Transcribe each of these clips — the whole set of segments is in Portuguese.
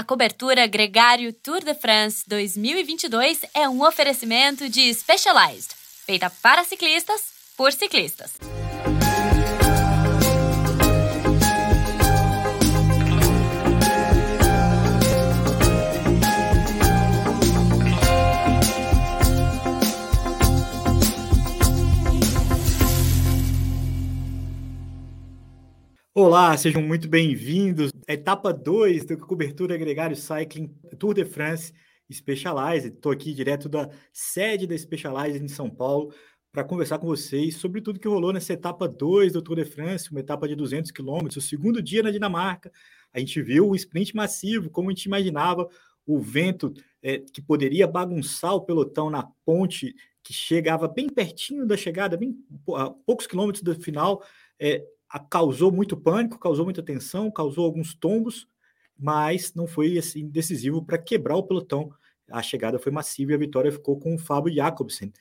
A cobertura Gregário Tour de France 2022 é um oferecimento de Specialized, feita para ciclistas por ciclistas. Olá, sejam muito bem-vindos. Etapa 2 da cobertura Gregário Cycling Tour de France Specialized. Estou aqui direto da sede da Specialized em São Paulo para conversar com vocês sobre tudo que rolou nessa etapa 2 do Tour de France, uma etapa de 200 quilômetros, o segundo dia na Dinamarca. A gente viu o sprint massivo, como a gente imaginava, o vento é, que poderia bagunçar o pelotão na ponte que chegava bem pertinho da chegada, bem a poucos quilômetros do final. É, causou muito pânico, causou muita tensão, causou alguns tombos, mas não foi assim decisivo para quebrar o pelotão. A chegada foi massiva e a vitória ficou com o Fábio Jacobsen.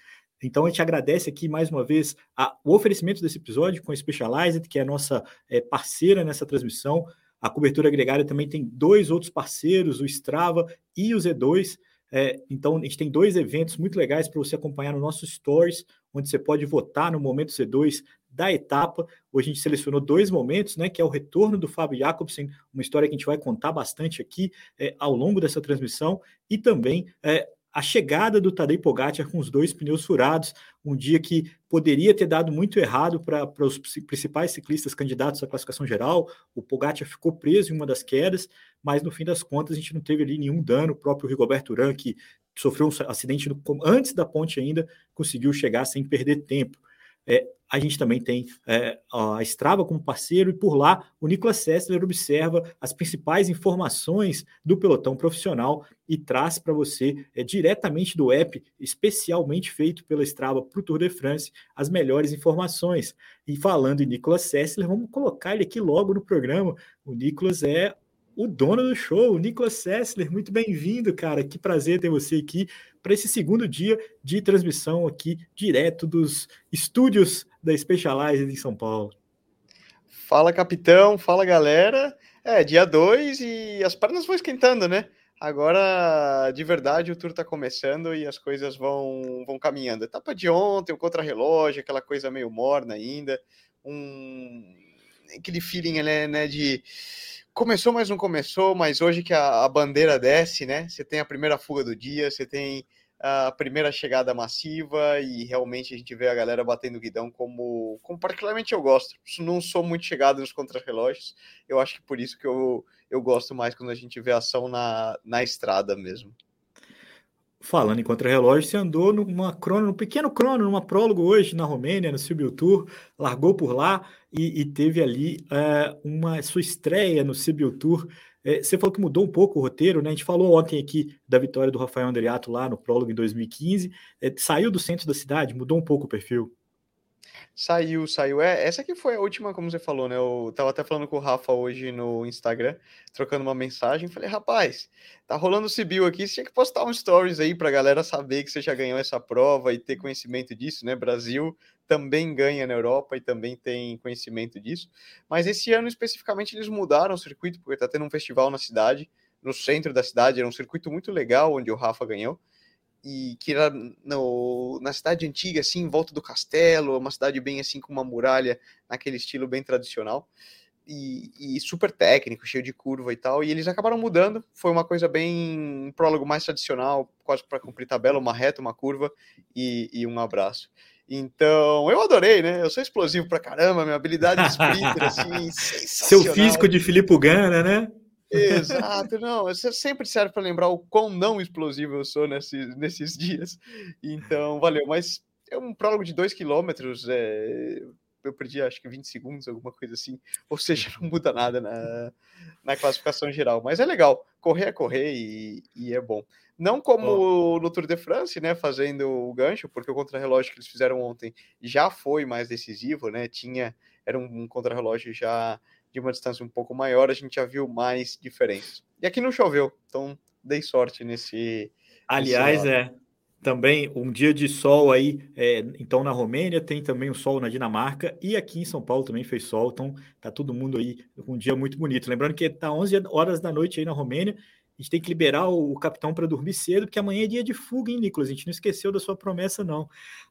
Então a gente agradece aqui mais uma vez a, o oferecimento desse episódio com a Specialized, que é a nossa é, parceira nessa transmissão. A cobertura agregada também tem dois outros parceiros, o Strava e o Z2. É, então, a gente tem dois eventos muito legais para você acompanhar no nosso Stories, onde você pode votar no momento C2 da etapa. Hoje a gente selecionou dois momentos, né? Que é o retorno do Fábio Jacobsen, uma história que a gente vai contar bastante aqui é, ao longo dessa transmissão, e também é, a chegada do Tadej Pogacar com os dois pneus furados, um dia que poderia ter dado muito errado para os principais ciclistas candidatos à classificação geral. O Pogacar ficou preso em uma das quedas, mas no fim das contas a gente não teve ali nenhum dano. O próprio Rigoberto Urán, que sofreu um acidente no, antes da ponte ainda, conseguiu chegar sem perder tempo. É, a gente também tem é, a Strava como parceiro, e por lá o Nicolas Sessler observa as principais informações do pelotão profissional e traz para você é, diretamente do app, especialmente feito pela Strava para o Tour de France, as melhores informações. E falando em Nicolas Sessler, vamos colocar ele aqui logo no programa. O Nicolas é o dono do show, o Nicolas Sessler. Muito bem-vindo, cara. Que prazer ter você aqui para esse segundo dia de transmissão aqui direto dos estúdios da Specialized em São Paulo. Fala, capitão. Fala, galera. É, dia 2 e as pernas vão esquentando, né? Agora, de verdade, o tour tá começando e as coisas vão, vão caminhando. Etapa de ontem, o contra-relógio, aquela coisa meio morna ainda. Um... Aquele feeling, né, né de começou, mas não começou, mas hoje que a, a, bandeira desce, né? Você tem a primeira fuga do dia, você tem a primeira chegada massiva e realmente a gente vê a galera batendo guidão como, como particularmente eu gosto. Não sou muito chegado nos contrarrelógios, eu acho que por isso que eu, eu gosto mais quando a gente vê ação na, na estrada mesmo. Falando em contra-relógio, você andou numa crono, num pequeno crono, numa prólogo hoje na Romênia, no Sibiu Tour, largou por lá e, e teve ali é, uma sua estreia no Sibiu Tour. É, você falou que mudou um pouco o roteiro, né? A gente falou ontem aqui da vitória do Rafael Andriato lá no prólogo em 2015. É, saiu do centro da cidade, mudou um pouco o perfil. Saiu, saiu. É, essa aqui foi a última, como você falou, né? Eu tava até falando com o Rafa hoje no Instagram, trocando uma mensagem. Falei, rapaz, tá rolando o Cibil aqui, você tinha que postar um stories aí pra galera saber que você já ganhou essa prova e ter conhecimento disso, né? Brasil também ganha na Europa e também tem conhecimento disso. Mas esse ano especificamente eles mudaram o circuito, porque tá tendo um festival na cidade, no centro da cidade, era um circuito muito legal onde o Rafa ganhou e que era no, na cidade antiga, assim, em volta do castelo, uma cidade bem assim com uma muralha, naquele estilo bem tradicional. E, e, super técnico, cheio de curva e tal, e eles acabaram mudando. Foi uma coisa bem um prólogo mais tradicional, quase para cumprir tabela, uma reta, uma curva e, e, um abraço. Então, eu adorei, né? Eu sou explosivo pra caramba, minha habilidade de sprinter, assim, Seu físico de Filipe Gana, né? Exato, não, sempre serve para lembrar o quão não explosivo eu sou nesses, nesses dias. Então, valeu. Mas é um prólogo de 2 km, é, eu perdi acho que 20 segundos, alguma coisa assim. Ou seja, não muda nada na, na classificação geral. Mas é legal, correr é correr e, e é bom. Não como oh. no Tour de France, né, fazendo o gancho, porque o contrarrelógio que eles fizeram ontem já foi mais decisivo, né? Tinha era um, um contrarrelógio já de uma distância um pouco maior, a gente já viu mais diferenças. E aqui não choveu, então dei sorte nesse. Aliás, nesse é também um dia de sol aí, é, então na Romênia tem também o sol na Dinamarca e aqui em São Paulo também fez sol, então tá todo mundo aí com um dia muito bonito. Lembrando que tá 11 horas da noite aí na Romênia a gente tem que liberar o, capitão para dormir cedo, porque amanhã é dia de fuga, hein, Nicolas? A gente não esqueceu da sua promessa, não.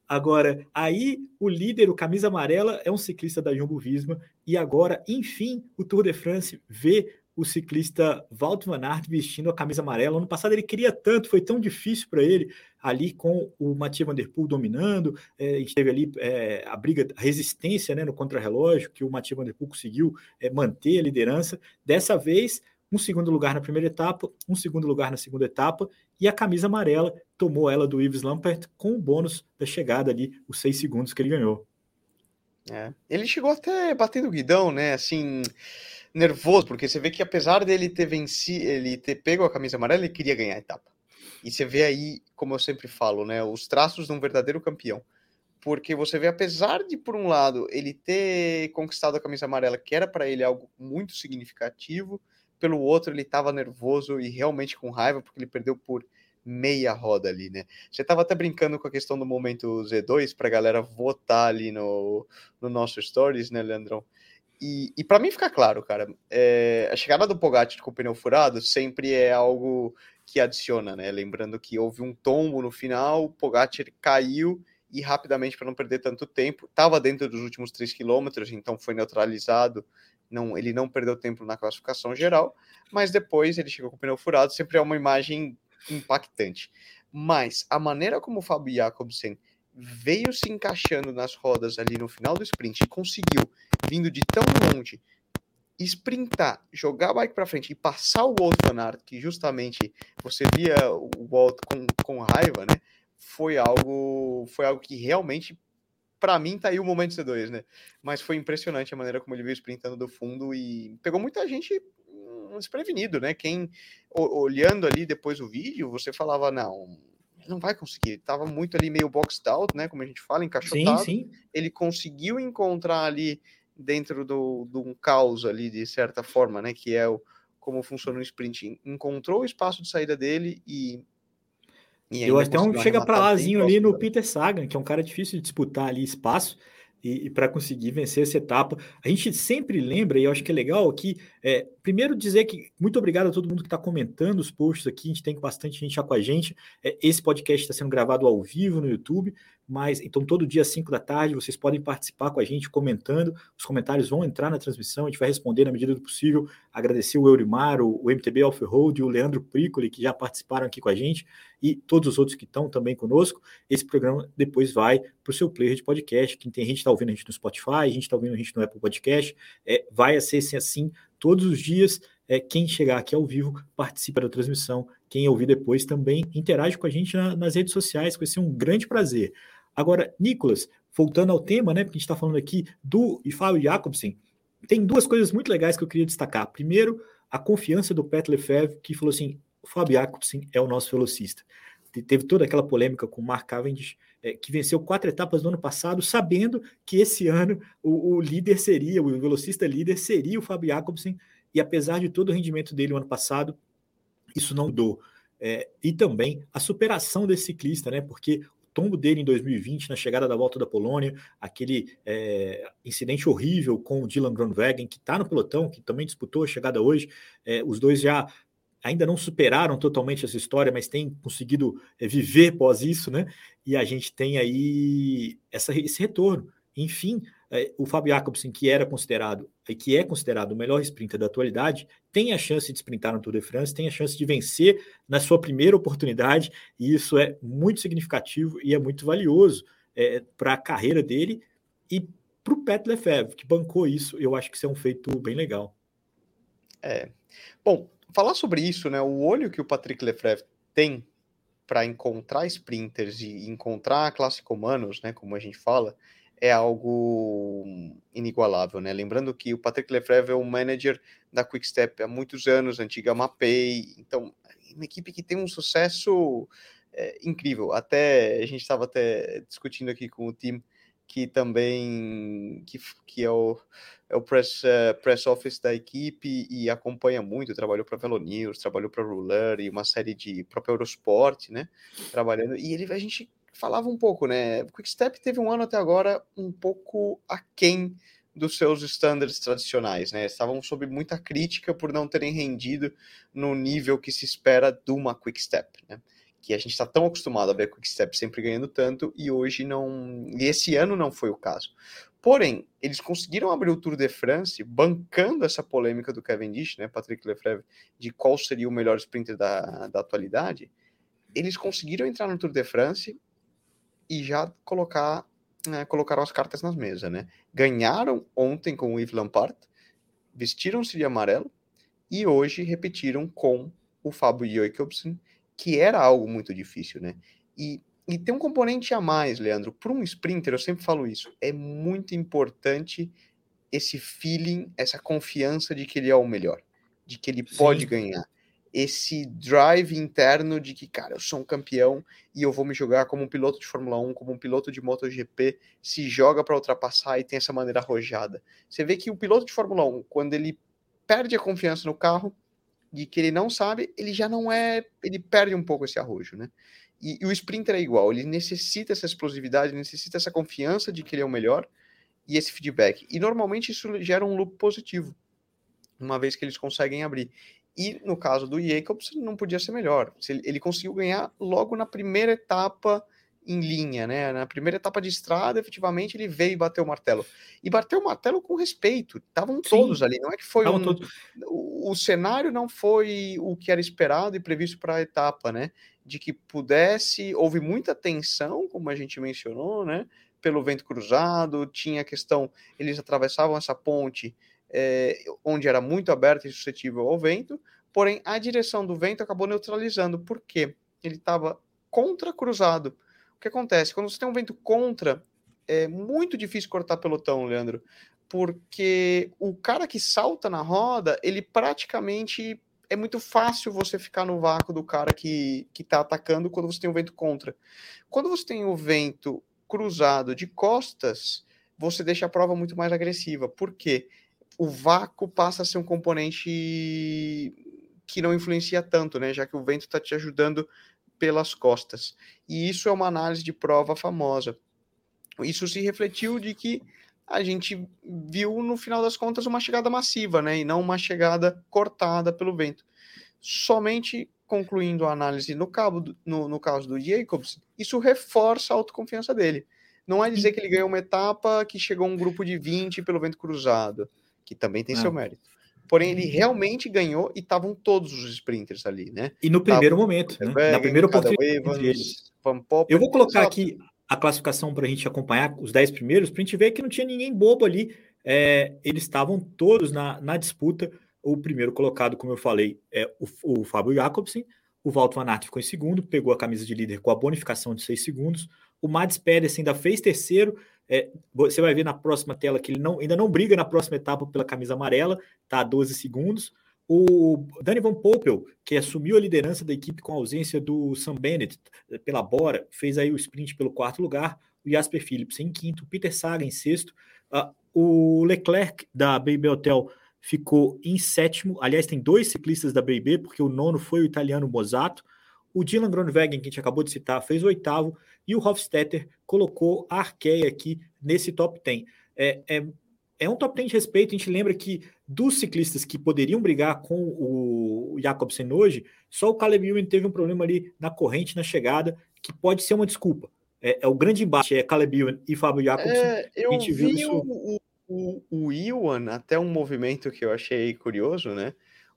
Agora, aí o líder, o camisa amarela, é um ciclista da Jumbo Visma, e agora, enfim, o Tour de France vê o ciclista Walt Van Aert vestindo a camisa amarela. Ano passado ele queria tanto, foi tão difícil para ele ali com o Mathieu Van Der Poel dominando. É, a gente teve ali é, a briga, a resistência né, no contrarrelógio, que o Mathieu Van Der Poel conseguiu é, manter a liderança. Dessa vez, um segundo lugar na primeira etapa, um segundo lugar na segunda etapa, e a camisa amarela tomou ela do Yves Lampert com o bônus da chegada ali, os seis segundos que ele ganhou. É. Ele chegou até batendo guidão, né? Assim, nervoso, porque você vê que apesar dele ter vencido, ele ter pego a camisa amarela, ele queria ganhar a etapa. E você vê aí, como eu sempre falo, né, os traços de um verdadeiro campeão. Porque você vê, apesar de, por um lado, ele ter conquistado a camisa amarela, que era para ele algo muito significativo, pelo outro, ele estava nervoso e realmente com raiva, porque ele perdeu por meia roda ali, né? Você estava até brincando com a questão do momento Z2 para a galera votar ali no, no nosso Stories, né, Leandrão? E, e para mim fica claro, cara, é, a chegada do Pogacar com o pneu furado sempre é algo que adiciona, né? Lembrando que houve um tombo no final, o Pogacar caiu e rapidamente, para não perder tanto tempo, estava dentro dos últimos 3 quilômetros, então foi neutralizado. Não, ele não perdeu tempo na classificação geral, mas depois ele chegou com o pneu furado, sempre é uma imagem impactante. Mas a maneira como o Fábio Jacobsen veio se encaixando nas rodas ali no final do sprint e conseguiu, vindo de tão longe, sprintar, jogar a bike para frente e passar o Walt Van que justamente você via o Walt com, com raiva, né? Foi algo, foi algo que realmente, para mim, tá aí o momento C2, né? Mas foi impressionante a maneira como ele veio sprintando do fundo e pegou muita gente desprevenido, né? Quem olhando ali depois o vídeo, você falava, não, não vai conseguir. Ele tava muito ali meio boxed out, né? Como a gente fala, encaixotado. Sim, sim. Ele conseguiu encontrar ali dentro do, de um caos ali, de certa forma, né? Que é o, como funciona o sprint. Encontrou o espaço de saída dele e. Eu até um chega para lázinho ali no Peter Sagan, que é um cara difícil de disputar ali espaço e, e para conseguir vencer essa etapa. A gente sempre lembra, e eu acho que é legal, que é, primeiro dizer que muito obrigado a todo mundo que está comentando os posts aqui, a gente tem bastante gente já com a gente. É, esse podcast está sendo gravado ao vivo no YouTube, mas então todo dia às 5 da tarde vocês podem participar com a gente comentando. Os comentários vão entrar na transmissão, a gente vai responder na medida do possível. Agradecer o Eurimar, o, o MTB Off-Road e o Leandro Pricoli, que já participaram aqui com a gente, e todos os outros que estão também conosco. Esse programa depois vai para o seu player de podcast. Quem tem gente está ouvindo a gente no Spotify, a gente está ouvindo a gente no Apple Podcast. É, vai ser assim todos os dias. É, quem chegar aqui ao vivo participa da transmissão. Quem ouvir depois também interage com a gente na, nas redes sociais, vai ser um grande prazer. Agora, Nicolas, voltando ao tema, né? Porque a gente está falando aqui do Fábio Jacobsen, tem duas coisas muito legais que eu queria destacar. Primeiro, a confiança do Pet Lefebvre, que falou assim: o Fábio Jacobsen é o nosso velocista. Teve toda aquela polêmica com o Mark Cavendish, é, que venceu quatro etapas no ano passado, sabendo que esse ano o, o líder seria, o velocista líder seria o Fábio Jacobsen, e apesar de todo o rendimento dele no ano passado, isso não mudou. É, e também a superação desse ciclista, né? Porque tombo dele em 2020, na chegada da volta da Polônia, aquele é, incidente horrível com o Dylan Groenewegen, que está no pelotão, que também disputou a chegada hoje. É, os dois já ainda não superaram totalmente essa história, mas têm conseguido é, viver pós isso, né? E a gente tem aí essa, esse retorno. Enfim, é, o Fábio Jacobsen, que era considerado e que é considerado o melhor sprinter da atualidade, tem a chance de sprintar no Tour de France, tem a chance de vencer na sua primeira oportunidade, e isso é muito significativo e é muito valioso é, para a carreira dele e para o Pet Lefebvre, que bancou isso, eu acho que isso é um feito bem legal. É. Bom, falar sobre isso, né? O olho que o Patrick Lefebvre tem para encontrar sprinters e encontrar classe humanos, né? Como a gente fala, é algo inigualável, né? Lembrando que o Patrick Lefebvre é um manager da Quickstep há muitos anos, antiga Mapei, então uma equipe que tem um sucesso é, incrível. Até a gente estava até discutindo aqui com o time que também que, que é o, é o press, uh, press office da equipe e acompanha muito, trabalhou para Velo News, trabalhou para Ruler e uma série de próprio Eurosport, né? Trabalhando e ele a gente falava um pouco, né? Quickstep teve um ano até agora um pouco aquém dos seus estándares tradicionais, né? Estavam sob muita crítica por não terem rendido no nível que se espera de uma Quick Step, né? Que a gente está tão acostumado a ver a Quick Step sempre ganhando tanto e hoje não. E esse ano não foi o caso. Porém, eles conseguiram abrir o Tour de France bancando essa polêmica do Cavendish, né, Patrick Lefebvre, de qual seria o melhor sprinter da, da atualidade. Eles conseguiram entrar no Tour de France e já colocar né, colocaram as cartas nas mesas, né? Ganharam ontem com o Yves Lampard, vestiram-se de amarelo e hoje repetiram com o Fábio Jacobsen, que era algo muito difícil, né? E e tem um componente a mais, Leandro. Para um sprinter, eu sempre falo isso, é muito importante esse feeling, essa confiança de que ele é o melhor, de que ele Sim. pode ganhar. Esse drive interno de que, cara, eu sou um campeão e eu vou me jogar como um piloto de Fórmula 1, como um piloto de MotoGP, se joga para ultrapassar e tem essa maneira arrojada. Você vê que o piloto de Fórmula 1, quando ele perde a confiança no carro, de que ele não sabe, ele já não é, ele perde um pouco esse arrojo, né? E, e, o sprinter é igual, ele necessita essa explosividade, necessita essa confiança de que ele é o melhor e esse feedback. E normalmente isso gera um loop positivo, uma vez que eles conseguem abrir. E no caso do Jacobs, não podia ser melhor. Ele conseguiu ganhar logo na primeira etapa em linha, né? Na primeira etapa de estrada, efetivamente, ele veio e bateu o martelo. E bateu o martelo com respeito. Estavam todos ali. Não é que foi um... o, o cenário não foi o que era esperado e previsto para a etapa, né? De que pudesse, houve muita tensão, como a gente mencionou, né? Pelo vento cruzado, tinha a questão, eles atravessavam essa ponte é, onde era muito aberta e suscetível ao vento, porém a direção do vento acabou neutralizando, porque ele estava contra cruzado o que acontece? Quando você tem um vento contra, é muito difícil cortar pelotão, Leandro, porque o cara que salta na roda, ele praticamente é muito fácil você ficar no vácuo do cara que está atacando quando você tem um vento contra. Quando você tem o vento cruzado de costas, você deixa a prova muito mais agressiva. Por quê? O vácuo passa a ser um componente que não influencia tanto, né? Já que o vento está te ajudando pelas costas. E isso é uma análise de prova famosa. Isso se refletiu de que a gente viu, no final das contas, uma chegada massiva, né? E não uma chegada cortada pelo vento. Somente concluindo a análise no, cabo, no, no caso do Jacobs, isso reforça a autoconfiança dele. Não é dizer que ele ganhou uma etapa que chegou um grupo de 20 pelo vento cruzado, que também tem seu mérito. Porém, ele realmente ganhou e estavam todos os sprinters ali, né? E no primeiro momento, né? na primeira oportunidade Evans, Eu vou colocar aqui a classificação para a gente acompanhar os 10 primeiros, para a gente ver que não tinha ninguém bobo ali. É, eles estavam todos na, na disputa. O primeiro colocado, como eu falei, é o, o Fábio Jacobsen. O Walter Van Aert ficou em segundo, pegou a camisa de líder com a bonificação de 6 segundos. O Mads Pérez ainda fez terceiro, é, você vai ver na próxima tela que ele não, ainda não briga na próxima etapa pela camisa amarela, tá a 12 segundos. O Danny Van Poppel, que assumiu a liderança da equipe com a ausência do Sam Bennett pela Bora, fez aí o sprint pelo quarto lugar. O Jasper Phillips em quinto, Peter Saga em sexto. Uh, o Leclerc da BB Hotel ficou em sétimo. Aliás, tem dois ciclistas da BB, porque o nono foi o italiano Mosato. O Dylan Groenewegen, que a gente acabou de citar, fez o oitavo. E o Hofstetter colocou a Arkea aqui nesse top 10. É, é, é um top 10 de respeito. A gente lembra que dos ciclistas que poderiam brigar com o Jacobsen hoje, só o Caleb Ewan teve um problema ali na corrente, na chegada, que pode ser uma desculpa. É, é o grande embate, é Caleb Ewan e Fábio Jacobsen. É, eu a gente vi viu isso... o, o, o Ewan, até um movimento que eu achei curioso, né?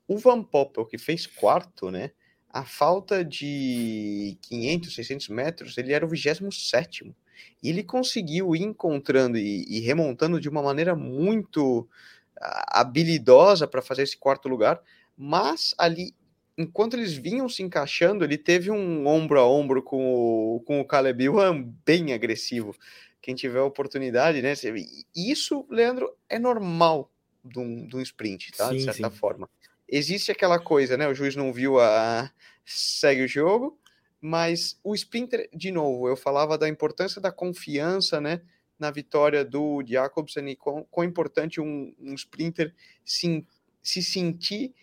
O Van Poppel, que fez quarto, né? A falta de 500, 600 metros, ele era o 27 e ele conseguiu ir encontrando e, e remontando de uma maneira muito habilidosa para fazer esse quarto lugar, mas ali, enquanto eles vinham se encaixando, ele teve um ombro a ombro com o, com o Caleb Ewan bem agressivo. Quem tiver a oportunidade, né? Isso, Leandro, é normal de um, de um sprint, tá? Sim, de certa sim. forma existe aquela coisa, né? O juiz não viu a. segue o jogo, mas o Sprinter, de novo, eu falava da importância da confiança, né? Na vitória do Jacobsen e quão, quão importante um, um Sprinter se, se sentir,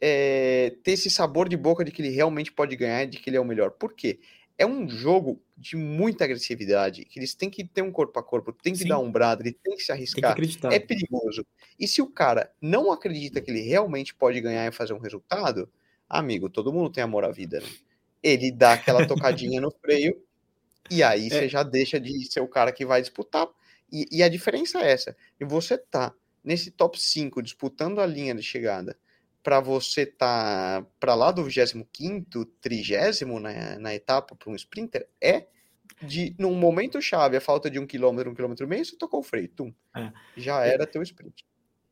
é, ter esse sabor de boca de que ele realmente pode ganhar, de que ele é o melhor. Por quê? é um jogo de muita agressividade, que eles têm que ter um corpo a corpo, tem que Sim. dar um brado, ele tem que se que arriscar. acreditar. É perigoso. E se o cara não acredita que ele realmente pode ganhar e fazer um resultado, amigo, todo mundo tem amor à vida, né? Ele dá aquela tocadinha no freio e aí É. você já deixa de ser o cara que vai disputar. E, e a diferença é essa. E você tá nesse top 5 disputando a linha de chegada para você tá para lá do 25º, 30 na, na etapa para um sprinter, é de num momento chave, a falta de um quilômetro, um quilômetro e meio, você tocou o freio, tum. É. Já era teu sprint.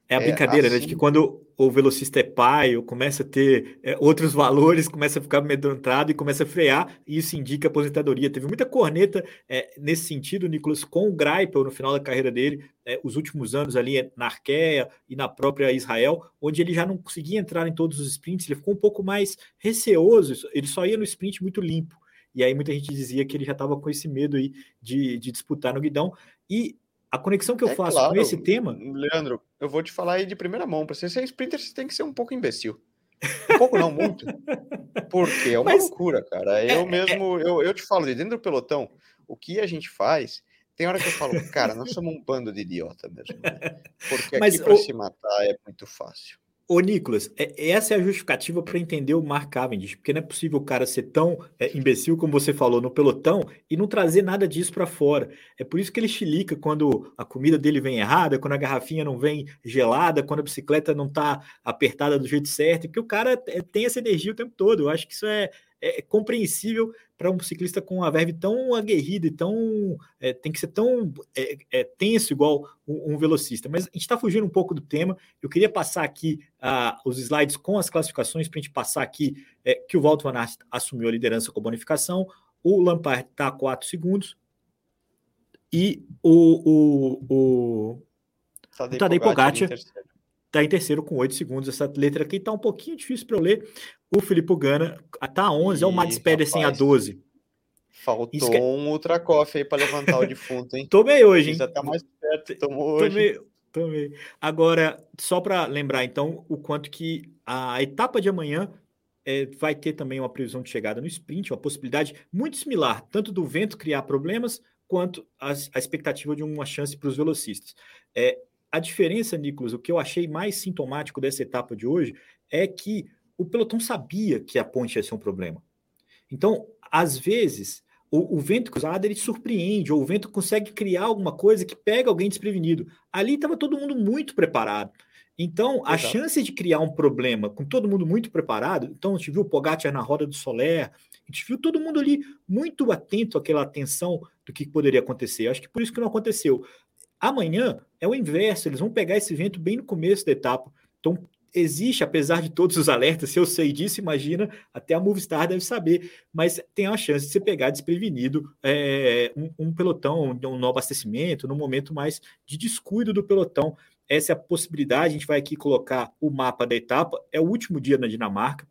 É a É, brincadeira, né? De assim- que quando o velocista é pai, ou começa a ter é, outros valores, começa a ficar amedrontado e começa a frear, e isso indica aposentadoria. Teve muita corneta é, nesse sentido, Nicolas, com o Greipel no final da carreira dele, é, os últimos anos ali é, na Arqueia e na própria Israel, onde ele já não conseguia entrar em todos os sprints, ele ficou um pouco mais receoso, ele só ia no sprint muito limpo. E aí muita gente dizia que ele já estava com esse medo aí de, de disputar no guidão. E a conexão que eu É faço claro, com esse tema Leandro, eu vou te falar aí de primeira mão. Para você ser sprinter, você tem que ser um pouco imbecil. Um pouco não, muito. Porque é uma Mas- loucura, cara. Eu mesmo, eu, eu te falo, de dentro do pelotão, o que a gente faz, tem hora que eu falo, cara, nós somos um bando de idiota mesmo. né? Porque aqui para o- se matar é muito fácil. Ô, Nicolas, é- essa é a justificativa para entender o Mark Cavendish, porque não é possível o cara ser tão é, imbecil como você falou no pelotão e não trazer nada disso para fora. É por isso que ele chilica quando a comida dele vem errada, quando a garrafinha não vem gelada, quando a bicicleta não está apertada do jeito certo, porque o cara é, tem essa energia o tempo todo. Eu acho que isso é, é compreensível para um ciclista com uma verve tão aguerrida e tão. é, tem que ser tão é, é, tenso igual um, um velocista. Mas a gente está fugindo um pouco do tema. Eu queria passar aqui ah, os slides com as classificações para a gente passar aqui é, que o Walter Van Aert assumiu a liderança com bonificação, o Lampard está a 4 segundos e o, o, o Tadej Pogacar em Pogacar. está em terceiro com 8 segundos. Essa letra aqui está um pouquinho difícil para eu ler. O Filipe Gana está a 11, é o Ih, Mats Pedersen a rapaz. 12. Faltou que- um Ultra Coffee aí para levantar o defunto, hein? Tomei hoje, hein? Precisa estar mais perto, tomou hoje. Tomei. Agora, só para lembrar, então, o quanto que a etapa de amanhã é, vai ter também uma previsão de chegada no sprint, uma possibilidade muito similar, tanto do vento criar problemas, quanto as- a expectativa de uma chance para os velocistas. É, a diferença, Nicolas, o que eu achei mais sintomático dessa etapa de hoje é que o pelotão sabia que a ponte ia ser um problema. Então, às vezes, o, o vento cruzado ele surpreende, ou o vento consegue criar alguma coisa que pega alguém desprevenido. Ali estava todo mundo muito preparado. Então, a Exato. chance de criar um problema com todo mundo muito preparado, então a gente viu o Pogacar na roda do Soler, a gente viu todo mundo ali muito atento àquela atenção do que poderia acontecer. Eu acho que por isso que não aconteceu. Amanhã é o inverso, eles vão pegar esse vento bem no começo da etapa. Então, existe, apesar de todos os alertas, se eu sei disso, imagina, até a Movistar deve saber, mas tem a chance de você pegar desprevenido é, um, um, pelotão, um, no abastecimento, no momento mais de descuido do pelotão. Essa é a possibilidade. A gente vai aqui colocar o mapa da etapa. É o último dia na Dinamarca.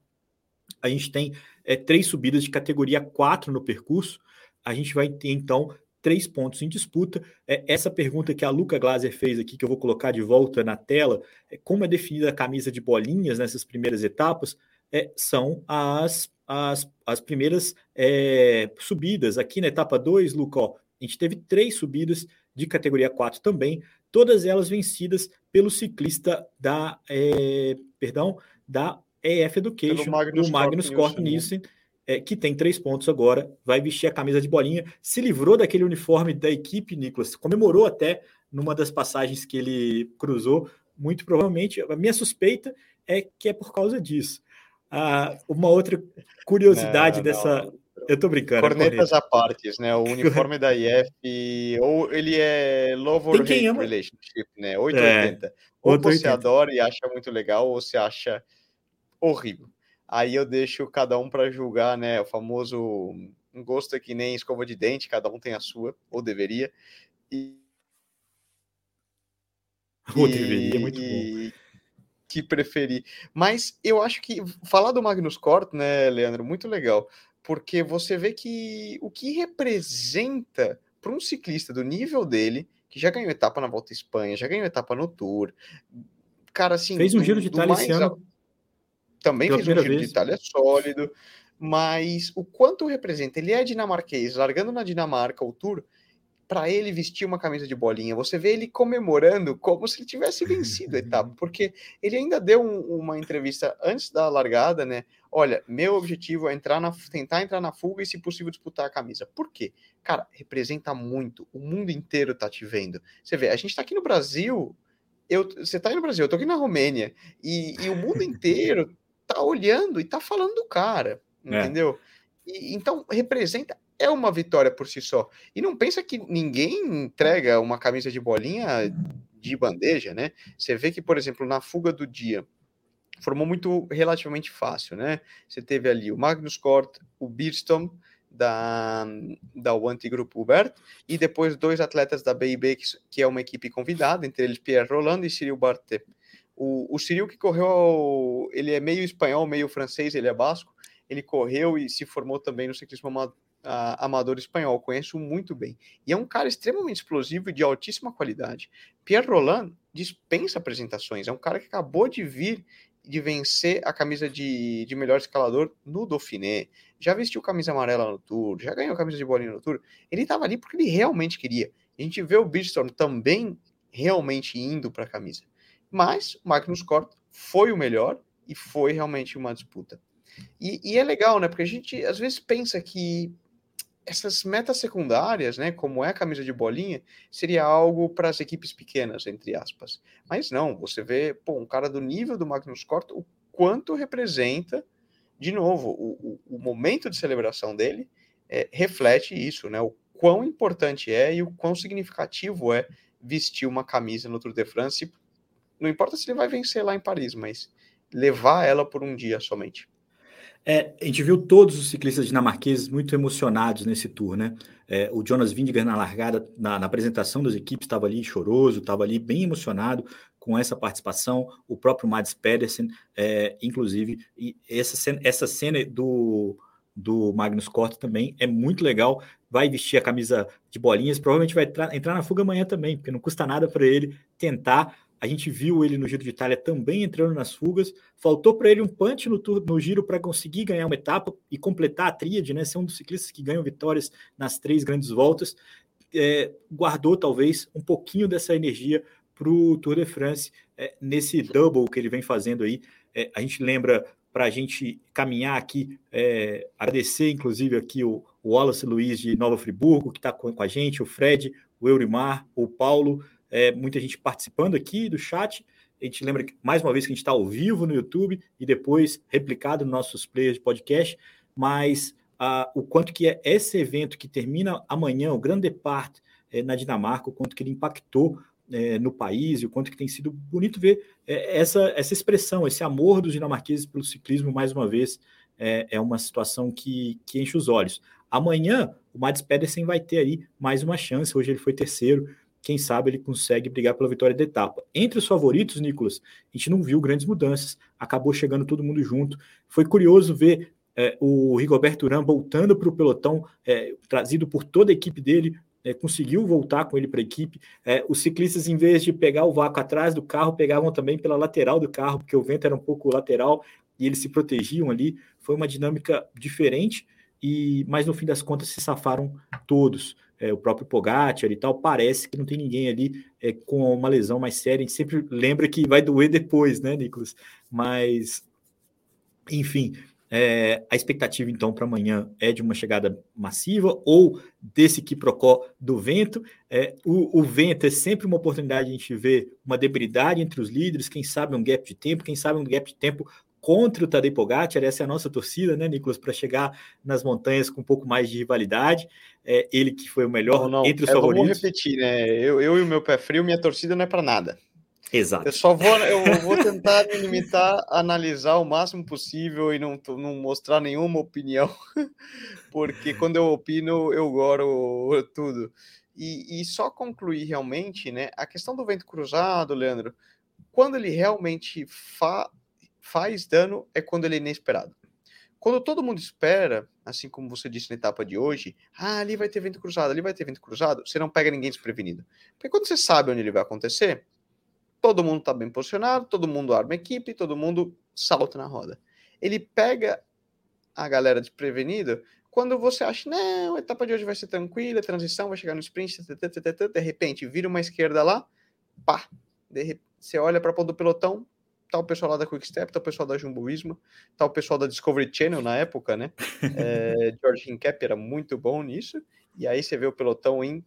A gente tem é, três subidas de categoria 4 no percurso. A gente vai ter, então, três pontos em disputa. É, essa pergunta que a Luca Glaser fez aqui, que eu vou colocar de volta na tela, é, como é definida a camisa de bolinhas nessas primeiras etapas, é, são as, as, as primeiras é, subidas. Aqui na etapa 2, Luca, ó, a gente teve três subidas de categoria 4 também, todas elas vencidas pelo ciclista da, é, perdão, da EF Education, Magnus o Magnus Cort Cort Nielsen, é, que tem três pontos agora, vai vestir a camisa de bolinha, se livrou daquele uniforme da equipe, Nicolas, comemorou até numa das passagens que ele cruzou, muito provavelmente, a minha suspeita é que é por causa disso. Ah, uma outra curiosidade Não, dessa... não. Eu tô brincando. é Cornetas à partes, né? O uniforme da IF, ou ele é love or hate ama- relationship, né? 880. É, ou 880. você adora e acha muito legal, ou você acha horrível. Aí eu deixo cada um para julgar, né? O famoso um gosto é que nem escova de dente, cada um tem a sua, ou deveria. E, Ou deveria, é muito bom. que preferir. Mas eu acho que falar do Magnus Cort, né, Leandro, muito legal, porque você vê que o que representa para um ciclista do nível dele, que já ganhou etapa na Volta à Espanha, já ganhou etapa no Tour, cara, assim, Fez um giro de Itália mais esse ano. Também fez um giro vez. de Itália sólido. mas o quanto representa. Ele é dinamarquês, largando na Dinamarca o Tour, para ele vestir uma camisa de bolinha. Você vê ele comemorando como se ele tivesse vencido a etapa, porque ele ainda deu um, uma entrevista antes da largada, né? Olha, meu objetivo é entrar na, tentar entrar na fuga e, se possível, disputar a camisa. Por quê? Cara, representa muito. O mundo inteiro tá te vendo. Você vê, a gente tá aqui no Brasil. Eu, você tá aí no Brasil, eu tô aqui na Romênia, e, e o mundo inteiro tá olhando e tá falando do cara, é. entendeu? E, então representa é uma vitória por si só. E não pensa que ninguém entrega uma camisa de bolinha de bandeja, né? Você vê que, por exemplo, na fuga do dia, formou muito relativamente fácil, né? Você teve ali o Magnus Cort, o Birstom da, da Wanty Group Hubert, e depois dois atletas da BIB, que, que é uma equipe convidada, entre eles Pierre Roland e Cyril Bartet. O, o Cyril que correu, ele é meio espanhol, meio francês, ele é basco, ele correu e se formou também no ciclismo amador espanhol, conheço muito bem. E é um cara extremamente explosivo e de altíssima qualidade. Pierre Roland dispensa apresentações, é um cara que acabou de vir de vencer a camisa de, de melhor escalador no Dauphiné, já vestiu camisa amarela no Tour, já ganhou camisa de bolinha no Tour. Ele estava ali porque ele realmente queria. A gente vê o Bridgestone também realmente indo para a camisa. Mas o Magnus Cort foi o melhor e foi realmente uma disputa. E, e, é legal, né? Porque a gente às vezes pensa que essas metas secundárias, né, como é a camisa de bolinha, seria algo para as equipes pequenas, entre aspas. Mas não, você vê, pô, um cara do nível do Magnus Cort, o quanto representa, de novo, o, o, o momento de celebração dele é, reflete isso, né? O quão importante é e o quão significativo é vestir uma camisa no Tour de France. Não importa se ele vai vencer lá em Paris, mas levar ela por um dia somente. É, a gente viu todos os ciclistas dinamarqueses muito emocionados nesse tour, né? É, o Jonas Vingegaard na largada, na, na apresentação das equipes, estava ali choroso, estava ali bem emocionado com essa participação. O próprio Mads Pedersen, é, inclusive, e essa cena, essa cena do, do Magnus Cort também é muito legal. Vai vestir a camisa de bolinhas, provavelmente vai entrar na fuga amanhã também, porque não custa nada para ele tentar a gente viu ele no Giro de Itália também entrando nas fugas. Faltou para ele um punch no, tour, no Giro para conseguir ganhar uma etapa e completar a tríade, né? Ser um dos ciclistas que ganham vitórias nas três grandes voltas. É, guardou talvez um pouquinho dessa energia para o Tour de France é, nesse double que ele vem fazendo aí. É, a gente lembra para a gente caminhar aqui, é, agradecer inclusive aqui o, o Wallace Luiz de Nova Friburgo, que está com, com a gente, o Fred, o Eurimar, o Paulo é, muita gente participando aqui do chat. A gente lembra que, mais uma vez que a gente está ao vivo no YouTube e depois replicado nos nossos players de podcast, mas ah, o quanto que é esse evento que termina amanhã, o Grande Depart é, na Dinamarca, o quanto que ele impactou é, no país e o quanto que tem sido bonito ver é, essa, essa expressão, esse amor dos dinamarqueses pelo ciclismo, mais uma vez, é, é uma situação que, que enche os olhos. Amanhã, o Mads Pedersen vai ter aí mais uma chance, hoje ele foi terceiro, quem sabe ele consegue brigar pela vitória da etapa. Entre os favoritos, Nicolas, a gente não viu grandes mudanças, acabou chegando todo mundo junto. Foi curioso ver é, o Rigoberto Urán voltando para o pelotão, é, trazido por toda a equipe dele, é, conseguiu voltar com ele para a equipe. É, os ciclistas, em vez de pegar o vácuo atrás do carro, pegavam também pela lateral do carro, porque o vento era um pouco lateral e eles se protegiam ali. Foi uma dinâmica diferente, e mas no fim das contas se safaram todos é, o próprio Pogacar e tal, parece que não tem ninguém ali é, com uma lesão mais séria. A gente sempre lembra que vai doer depois, né, Nicolas? Mas, enfim, é, a expectativa então para amanhã é de uma chegada massiva ou desse quiprocó do vento. É, o, o, vento é sempre uma oportunidade de a gente ver uma debilidade entre os líderes, quem sabe um gap de tempo, quem sabe um gap de tempo contra o Tadej Pogacar, essa é a nossa torcida, né, Nicolas, para chegar nas montanhas com um pouco mais de rivalidade. É, ele que foi o melhor não, não, entre os favoritos. Vamos repetir, né? Eu, eu e o meu pé frio, minha torcida não é para nada. Exato. Eu só vou, eu vou tentar me limitar a analisar o máximo possível e não, não mostrar nenhuma opinião, porque quando eu opino, eu goro tudo. E, e só concluir realmente, né? A questão do vento cruzado, Leandro, quando ele realmente fa faz dano é quando ele é inesperado. Quando todo mundo espera, assim como você disse na etapa de hoje, ah, ali vai ter vento cruzado, ali vai ter vento cruzado, você não pega ninguém desprevenido. Porque quando você sabe onde ele vai acontecer, todo mundo está bem posicionado, todo mundo arma a equipe, todo mundo salta na roda. Ele pega a galera desprevenida quando você acha, não, a etapa de hoje vai ser tranquila, transição vai chegar no sprint, de repente vira uma esquerda lá, pá, de, você olha para a ponta do pelotão, tá o pessoal lá da Quick Step, tá o pessoal da Jumbo Visma, tá o pessoal da Discovery Channel na época, né? É, George Hincap era muito bom nisso, e aí você vê o pelotão em,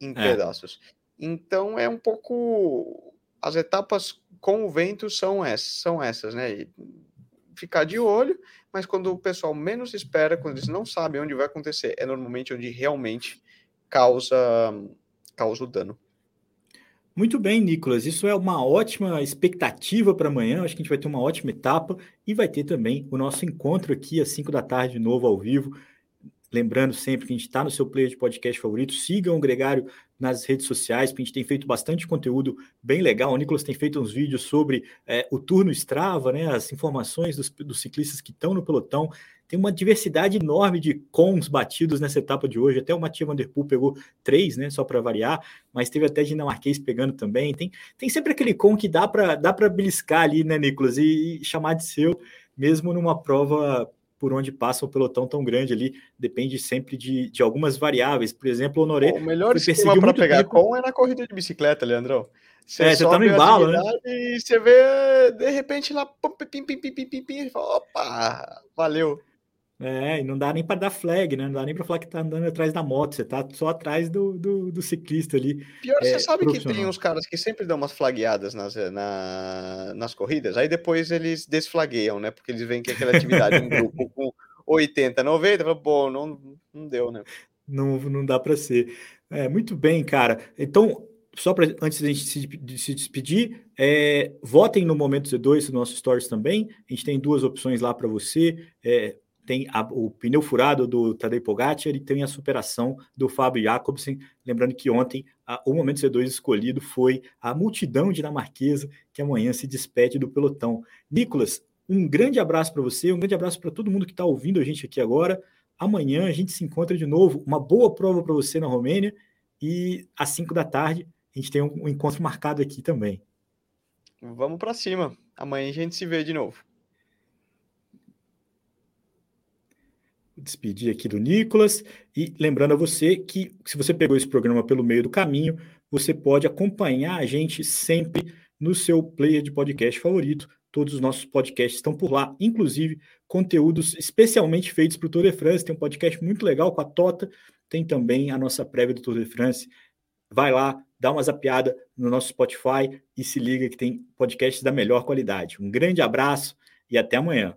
em é. pedaços. Então é um pouco. As etapas com o vento são essas, são essas, né? E ficar de olho, mas quando o pessoal menos espera, quando eles não sabem onde vai acontecer, é normalmente onde realmente causa, causa o dano. Muito bem, Nicolas. Isso é uma ótima expectativa para amanhã. Acho que a gente vai ter uma ótima etapa e vai ter também o nosso encontro aqui às 5 da tarde, de novo ao vivo. Lembrando sempre que a gente está no seu player de podcast favorito. Sigam o Gregário nas redes sociais, porque a gente tem feito bastante conteúdo bem legal. O Nicolas tem feito uns vídeos sobre é, o turno Strava, né, as informações dos, dos ciclistas que estão no pelotão tem uma diversidade enorme de cons batidos nessa etapa de hoje. Até o Mathieu Van Der Poel pegou três, né? Só para variar, mas teve até dinamarquês pegando também. Tem, tem sempre aquele com que dá para dá beliscar ali, né, Nicolas? E, e chamar de seu, mesmo numa prova por onde passa um pelotão tão grande ali, depende sempre de, de algumas variáveis. Por exemplo, o Honoré. O melhor esquema para pegar tempo. com é na corrida de bicicleta, Leandrão. Você, é, você tá no embalo, né? E você vê, de repente, lá, pim, pim, pim, pim, pim, pim, pim, opa, valeu. É, e não dá nem para dar flag, né? Não dá nem para falar que tá andando atrás da moto, você tá só atrás do, do, do ciclista ali. Pior, é, você sabe que tem uns caras que sempre dão umas flagueadas nas, na, nas corridas, aí depois eles desflagueiam, né? Porque eles veem que aquela atividade em grupo com 80, 90, fala, bom, não, não deu, né? Não, não dá para ser. É, muito bem, cara. Então, só para antes da gente se, de se despedir, é, votem no Momento Z2 no nosso Stories também. A gente tem duas opções lá para você. É, tem a, o pneu furado do Tadej Pogacar e tem a superação do Fábio Jacobsen. Lembrando que ontem a, o momento C2 escolhido foi a multidão dinamarquesa que amanhã se despede do pelotão. Nicolas, um grande abraço para você, um grande abraço para todo mundo que está ouvindo a gente aqui agora. Amanhã a gente se encontra de novo. Uma boa prova para você na Romênia e às 5 da tarde a gente tem um, um encontro marcado aqui também. Vamos para cima. Amanhã a gente se vê de novo. Despedir aqui do Nicolas e lembrando a você que se você pegou esse programa pelo meio do caminho, você pode acompanhar a gente sempre no seu player de podcast favorito. Todos os nossos podcasts estão por lá, inclusive conteúdos especialmente feitos para o Tour de France. Tem um podcast muito legal com a Tota, tem também a nossa prévia do Tour de France. Vai lá, dá uma zapiada no nosso Spotify e se liga que tem podcasts da melhor qualidade. Um grande abraço e até amanhã.